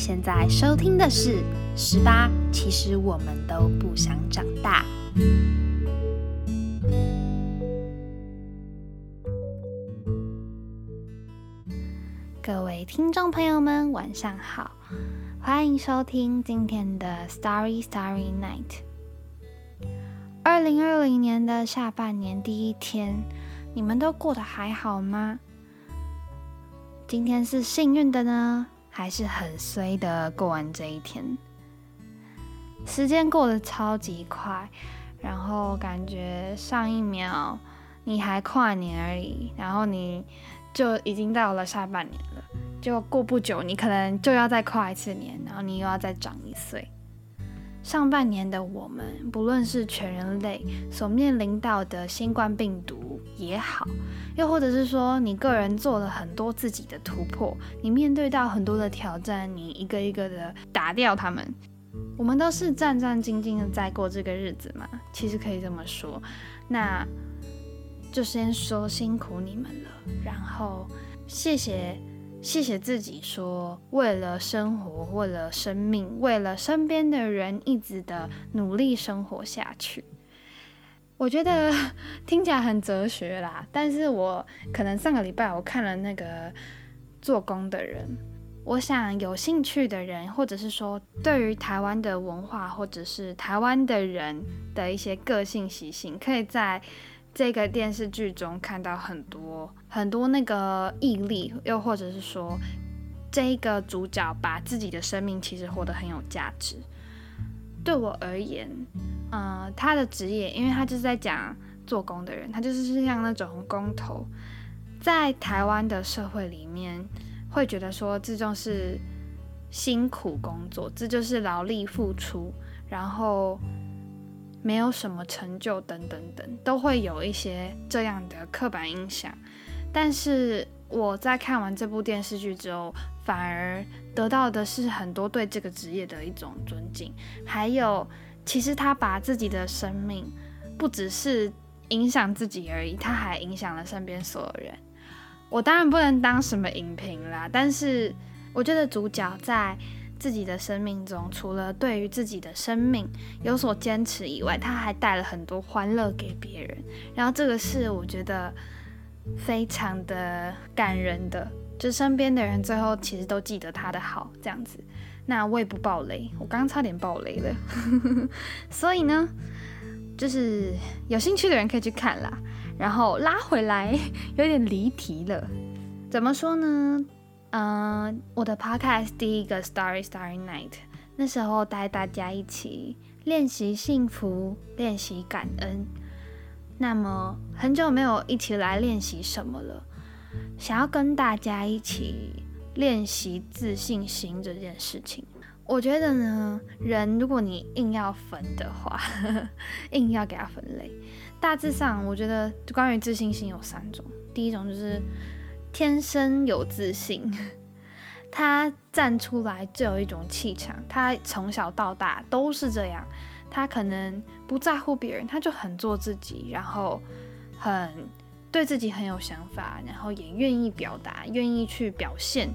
现在收听的是《十八》，其实我们都不想长大。各位听众朋友们，晚上好，欢迎收听今天的《Starry Starry Night》。二零二零年的下半年第一天，你们都过得还好吗？今天是幸运的呢，还是很衰的过完这一天？时间过得超级快，然后感觉上一秒你还跨年而已，然后你就已经到了下半年了，就过不久你可能就要再跨一次年，然后你又要再长一岁。上半年的我们，不论是全人类所面临到的新冠病毒也好，又或者是说你个人做了很多自己的突破，你面对到很多的挑战，你一个一个的打掉他们，我们都是战战兢兢的在过这个日子嘛。其实可以这么说，那就先说辛苦你们了，然后谢谢。谢谢自己，说为了生活，为了生命，为了身边的人，一直的努力生活下去。我觉得 听起来很哲学啦，但是我可能上个礼拜我看了那个做工的人，我想有兴趣的人，或者是说对于台湾的文化，或者是台湾的人的一些个性习性，可以在。这个电视剧中看到很多很多那个毅力，又或者是说，这一个主角把自己的生命其实活得很有价值。对我而言，嗯，他的职业，因为他就是在讲做工的人，他就是像那种工头，在台湾的社会里面，会觉得说这就是辛苦工作，这就是劳力付出，然后。没有什么成就，等等等，都会有一些这样的刻板印象。但是我在看完这部电视剧之后，反而得到的是很多对这个职业的一种尊敬。还有，其实他把自己的生命不只是影响自己而已，他还影响了身边所有人。我当然不能当什么影评啦，但是我觉得主角在。自己的生命中，除了对于自己的生命有所坚持以外，他还带了很多欢乐给别人。然后这个是我觉得非常的感人的，就身边的人最后其实都记得他的好这样子。那我也不爆雷，我刚刚差点爆雷了。所以呢，就是有兴趣的人可以去看啦。然后拉回来，有点离题了。怎么说呢？嗯，我的 podcast 第一个 Starry Starry Night，那时候带大家一起练习幸福，练习感恩。那么很久没有一起来练习什么了，想要跟大家一起练习自信心这件事情。我觉得呢，人如果你硬要分的话，硬要给他分类，大致上我觉得关于自信心有三种。第一种就是。天生有自信，他站出来就有一种气场。他从小到大都是这样，他可能不在乎别人，他就很做自己，然后很对自己很有想法，然后也愿意表达，愿意去表现，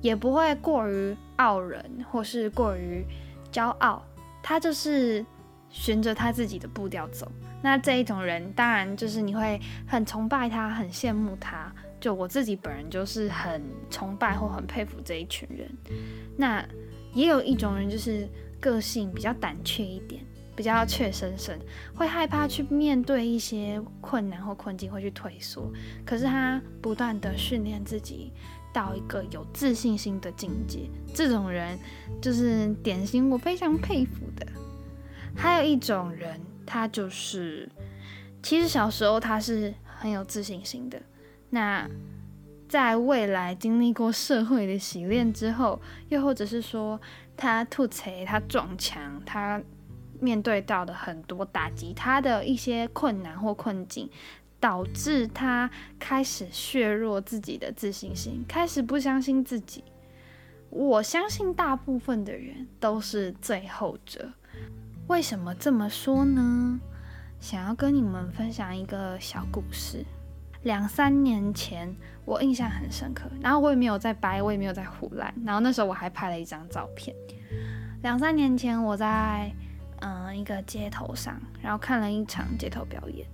也不会过于傲人或是过于骄傲。他就是循着他自己的步调走。那这一种人，当然就是你会很崇拜他，很羡慕他。就我自己本人就是很崇拜或很佩服这一群人。那也有一种人就是个性比较胆怯一点，比较怯生生，会害怕去面对一些困难或困境，会去退缩。可是他不断的训练自己到一个有自信心的境界，这种人就是典型我非常佩服的。还有一种人，他就是其实小时候他是很有自信心的。那在未来经历过社会的洗练之后，又或者是说他吐槽、他撞墙、他面对到的很多打击，他的一些困难或困境，导致他开始削弱自己的自信心，开始不相信自己。我相信大部分的人都是最后者。为什么这么说呢？想要跟你们分享一个小故事。两三年前，我印象很深刻。然后我也没有在掰，我也没有在胡乱。然后那时候我还拍了一张照片。两三年前，我在嗯一个街头上，然后看了一场街头表演，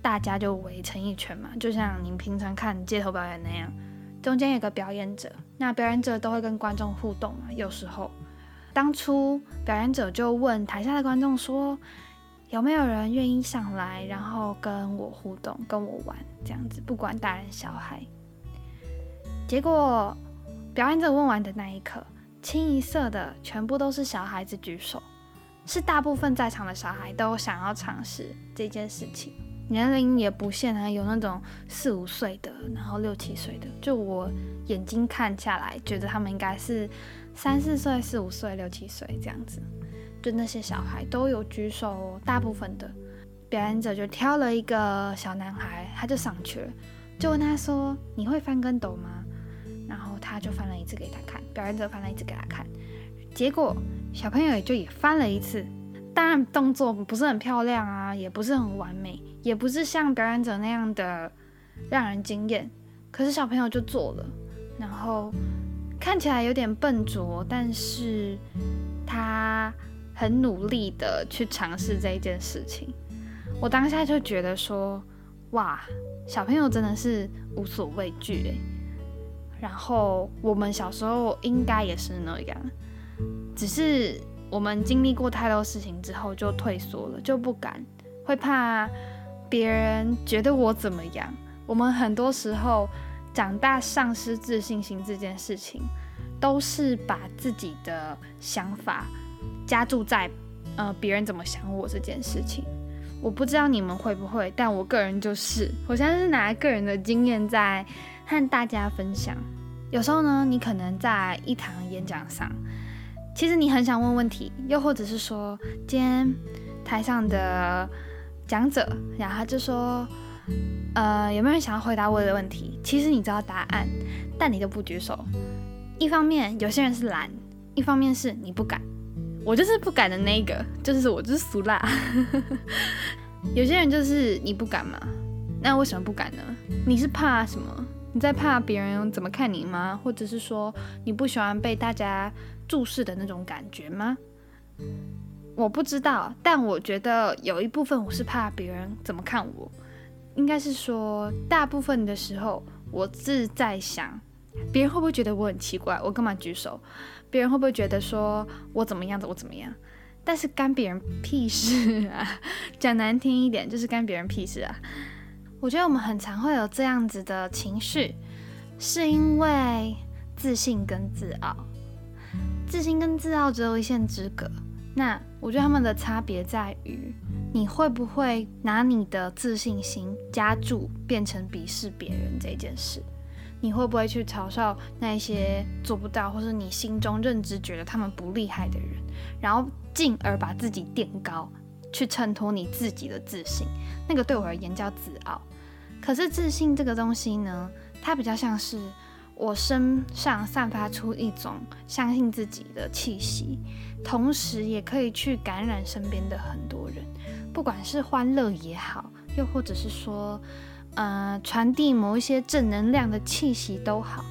大家就围成一圈嘛，就像您平常看街头表演那样。中间有个表演者，那表演者都会跟观众互动嘛。有时候，当初表演者就问台下的观众说：“有没有人愿意上来，然后跟我互动，跟我玩这样子，不管大人小孩。”结果表演者问完的那一刻，清一色的全部都是小孩子举手，是大部分在场的小孩都想要尝试这件事情。年龄也不限啊，有那种四五岁的，然后六七岁的。就我眼睛看下来，觉得他们应该是三四岁、四五岁、六七岁这样子。就那些小孩都有举手，大部分的表演者就挑了一个小男孩，他就上去了，就问他说：“你会翻跟斗吗？”然后他就翻了一次给他看，表演者翻了一次给他看，结果小朋友也就也翻了一次。当然动作不是很漂亮啊，也不是很完美。也不是像表演者那样的让人惊艳，可是小朋友就做了，然后看起来有点笨拙，但是他很努力的去尝试这一件事情。我当下就觉得说，哇，小朋友真的是无所畏惧诶。然后我们小时候应该也是那样，只是我们经历过太多事情之后就退缩了，就不敢，会怕。别人觉得我怎么样？我们很多时候长大丧失自信心这件事情，都是把自己的想法加注在呃别人怎么想我这件事情。我不知道你们会不会，但我个人就是，我现在是拿个人的经验在和大家分享。有时候呢，你可能在一堂演讲上，其实你很想问问题，又或者是说今天台上的。讲者，然后他就说：“呃，有没有人想要回答我的问题？其实你知道答案，但你都不举手。一方面有些人是懒，一方面是你不敢。我就是不敢的那个，就是我就是俗辣。有些人就是你不敢嘛？那为什么不敢呢？你是怕什么？你在怕别人怎么看你吗？或者是说你不喜欢被大家注视的那种感觉吗？”我不知道，但我觉得有一部分我是怕别人怎么看我，应该是说大部分的时候我是在想，别人会不会觉得我很奇怪，我干嘛举手？别人会不会觉得说我怎么样子，我怎么样？但是干别人屁事啊！讲难听一点就是干别人屁事啊！我觉得我们很常会有这样子的情绪，是因为自信跟自傲，自信跟自傲只有一线之隔。那我觉得他们的差别在于，你会不会拿你的自信心加注变成鄙视别人这件事？你会不会去嘲笑那些做不到，或是你心中认知觉得他们不厉害的人，然后进而把自己垫高，去衬托你自己的自信？那个对我而言叫自傲。可是自信这个东西呢，它比较像是。我身上散发出一种相信自己的气息，同时也可以去感染身边的很多人，不管是欢乐也好，又或者是说，呃，传递某一些正能量的气息都好，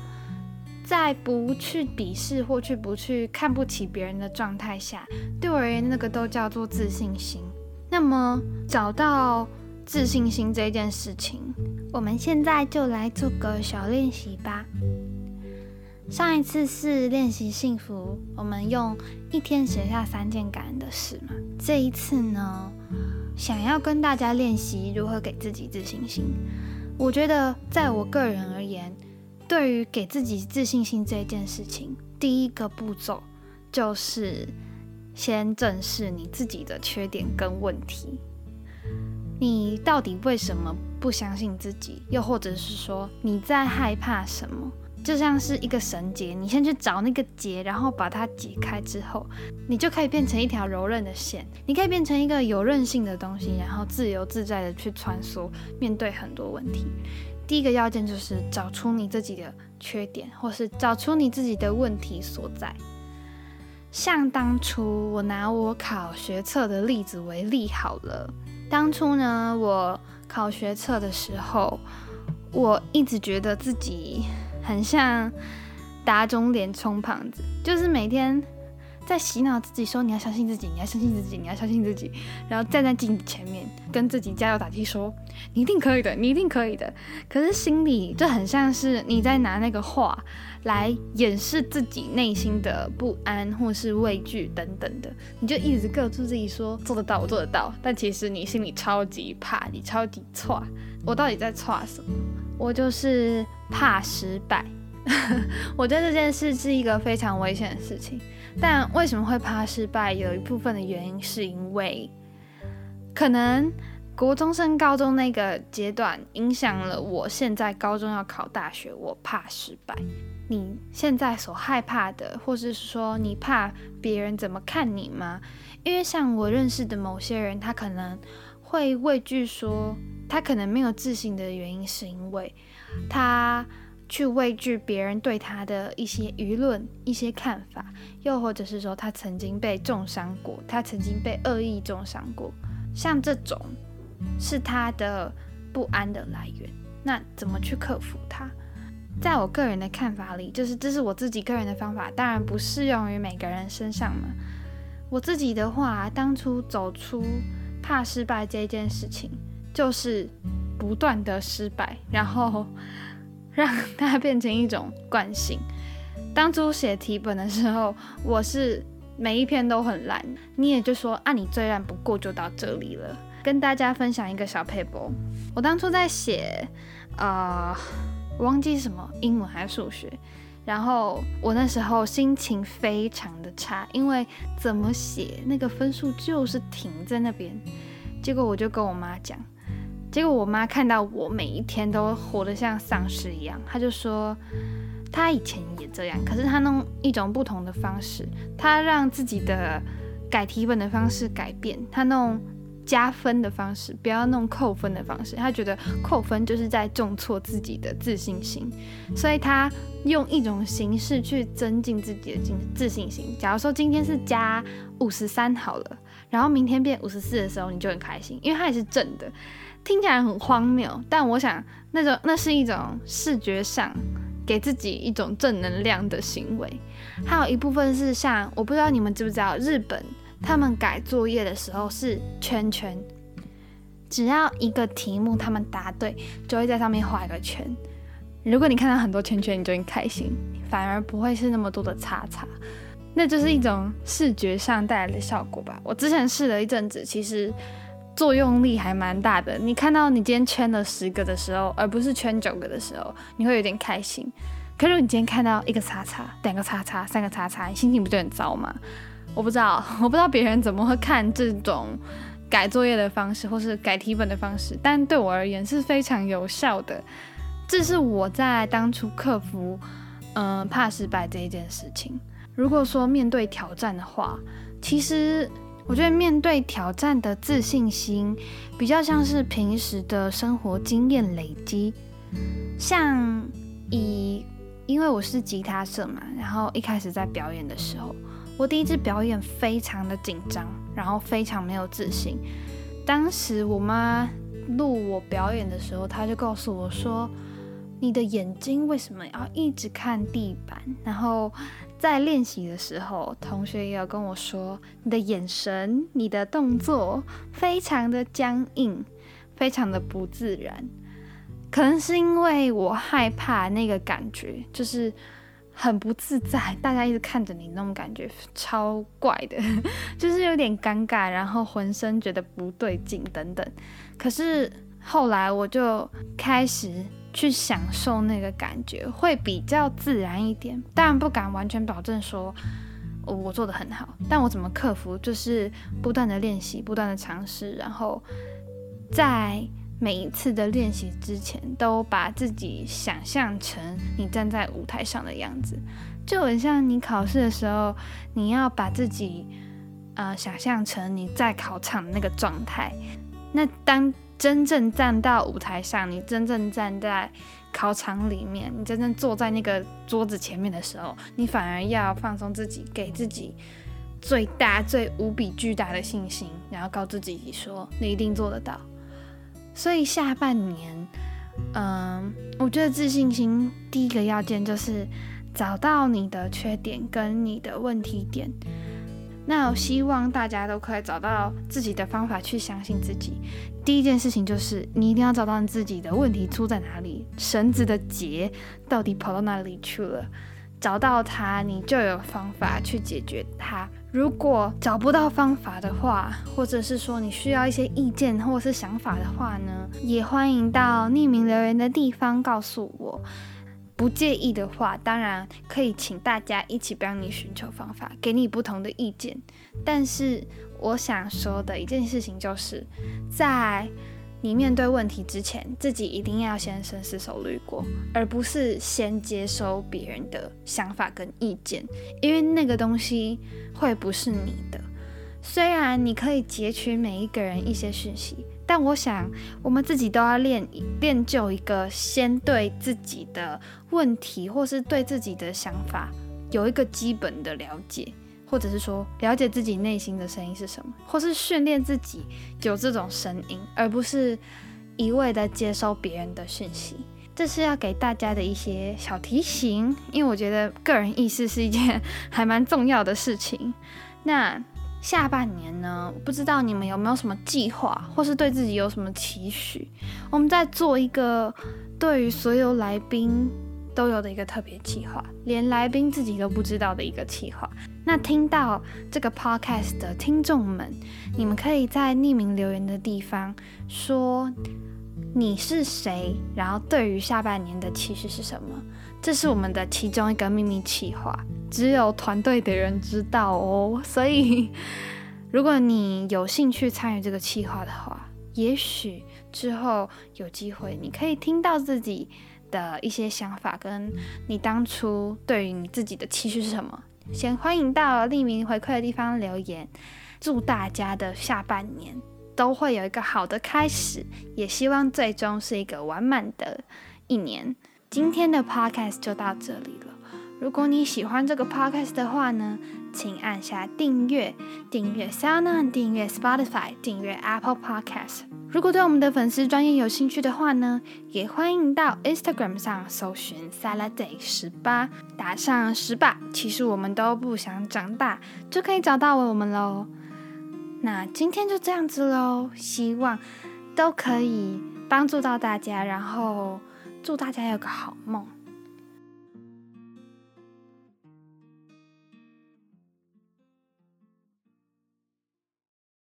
在不去鄙视或去不去看不起别人的状态下，对我而言，那个都叫做自信心。那么，找到自信心这件事情。我们现在就来做个小练习吧。上一次是练习幸福，我们用一天写下三件感恩的事嘛。这一次呢，想要跟大家练习如何给自己自信心。我觉得，在我个人而言，对于给自己自信心这件事情，第一个步骤就是先正视你自己的缺点跟问题。你到底为什么不相信自己？又或者是说你在害怕什么？就像是一个绳结，你先去找那个结，然后把它解开之后，你就可以变成一条柔韧的线。你可以变成一个有韧性的东西，然后自由自在的去穿梭，面对很多问题。第一个要件就是找出你自己的缺点，或是找出你自己的问题所在。像当初我拿我考学测的例子为例好了。当初呢，我考学测的时候，我一直觉得自己很像打肿脸充胖子，就是每天。在洗脑自己说你要相信自己，你要相信自己，你要相信自己，然后站在镜子前面跟自己加油打气说你一定可以的，你一定可以的。可是心里就很像是你在拿那个话来掩饰自己内心的不安或是畏惧等等的，你就一直告诉自己说做得到，我做得到。但其实你心里超级怕，你超级错。我到底在错什么？我就是怕失败。我觉得这件事是一个非常危险的事情。但为什么会怕失败？有一部分的原因是因为，可能国中升高中那个阶段影响了我现在高中要考大学，我怕失败。你现在所害怕的，或是说你怕别人怎么看你吗？因为像我认识的某些人，他可能会畏惧说，他可能没有自信的原因是因为他。去畏惧别人对他的一些舆论、一些看法，又或者是说他曾经被重伤过，他曾经被恶意重伤过，像这种是他的不安的来源。那怎么去克服它？在我个人的看法里，就是这是我自己个人的方法，当然不适用于每个人身上嘛。我自己的话，当初走出怕失败这件事情，就是不断的失败，然后。让它变成一种惯性。当初写题本的时候，我是每一篇都很烂，你也就说啊，你最烂不过就到这里了。跟大家分享一个小 paper，我当初在写，呃，忘记什么英文还是数学，然后我那时候心情非常的差，因为怎么写那个分数就是停在那边。结果我就跟我妈讲。结果我妈看到我每一天都活得像丧尸一样，她就说，她以前也这样，可是她弄一种不同的方式，她让自己的改题本的方式改变，她弄加分的方式，不要弄扣分的方式。她觉得扣分就是在重挫自己的自信心，所以她用一种形式去增进自己的自信心。假如说今天是加五十三好了，然后明天变五十四的时候，你就很开心，因为它也是正的。听起来很荒谬，但我想那种那是一种视觉上给自己一种正能量的行为。还有一部分是像我不知道你们知不知道，日本他们改作业的时候是圈圈，只要一个题目他们答对，就会在上面画一个圈。如果你看到很多圈圈，你就很开心，反而不会是那么多的叉叉。那就是一种视觉上带来的效果吧。我之前试了一阵子，其实。作用力还蛮大的。你看到你今天圈了十个的时候，而不是圈九个的时候，你会有点开心。可是你今天看到一个叉叉、两个叉叉、三个叉叉，你心情不就很糟吗？我不知道，我不知道别人怎么会看这种改作业的方式，或是改题本的方式，但对我而言是非常有效的。这是我在当初克服嗯怕失败这一件事情。如果说面对挑战的话，其实。我觉得面对挑战的自信心，比较像是平时的生活经验累积。像以，因为我是吉他社嘛，然后一开始在表演的时候，我第一次表演非常的紧张，然后非常没有自信。当时我妈录我表演的时候，她就告诉我说：“你的眼睛为什么要一直看地板？”然后。在练习的时候，同学也有跟我说，你的眼神、你的动作非常的僵硬，非常的不自然。可能是因为我害怕那个感觉，就是很不自在，大家一直看着你那种感觉超怪的，就是有点尴尬，然后浑身觉得不对劲等等。可是后来我就开始。去享受那个感觉会比较自然一点，当然不敢完全保证说我做的很好，但我怎么克服，就是不断的练习，不断的尝试，然后在每一次的练习之前，都把自己想象成你站在舞台上的样子，就很像你考试的时候，你要把自己呃想象成你在考场的那个状态，那当。真正站到舞台上，你真正站在考场里面，你真正坐在那个桌子前面的时候，你反而要放松自己，给自己最大、最无比巨大的信心，然后告诉自己说：“你一定做得到。”所以下半年嗯，我觉得自信心第一个要件就是找到你的缺点跟你的问题点。那希望大家都可以找到自己的方法去相信自己。第一件事情就是你一定要找到你自己的问题出在哪里，绳子的结到底跑到哪里去了。找到它，你就有方法去解决它。如果找不到方法的话，或者是说你需要一些意见或是想法的话呢，也欢迎到匿名留言的地方告诉我。不介意的话，当然可以请大家一起帮你寻求方法，给你不同的意见。但是我想说的一件事情就是，在你面对问题之前，自己一定要先深思熟虑过，而不是先接收别人的想法跟意见，因为那个东西会不是你的。虽然你可以截取每一个人一些讯息。但我想，我们自己都要练练就一个先对自己的问题，或是对自己的想法有一个基本的了解，或者是说了解自己内心的声音是什么，或是训练自己有这种声音，而不是一味的接收别人的讯息。这是要给大家的一些小提醒，因为我觉得个人意识是一件还蛮重要的事情。那。下半年呢，不知道你们有没有什么计划，或是对自己有什么期许？我们在做一个对于所有来宾都有的一个特别计划，连来宾自己都不知道的一个计划。那听到这个 podcast 的听众们，你们可以在匿名留言的地方说你是谁，然后对于下半年的期许是什么？这是我们的其中一个秘密企划。只有团队的人知道哦，所以如果你有兴趣参与这个企划的话，也许之后有机会你可以听到自己的一些想法，跟你当初对于你自己的期许是什么。先欢迎到匿名回馈的地方留言，祝大家的下半年都会有一个好的开始，也希望最终是一个完满的一年。今天的 podcast 就到这里了。如果你喜欢这个 podcast 的话呢，请按下订阅，订阅 SoundOn，订阅 Spotify，订阅 Apple Podcast。如果对我们的粉丝专业有兴趣的话呢，也欢迎到 Instagram 上搜寻 Saladay 十八，打上十八，其实我们都不想长大，就可以找到我们喽。那今天就这样子喽，希望都可以帮助到大家，然后祝大家有个好梦。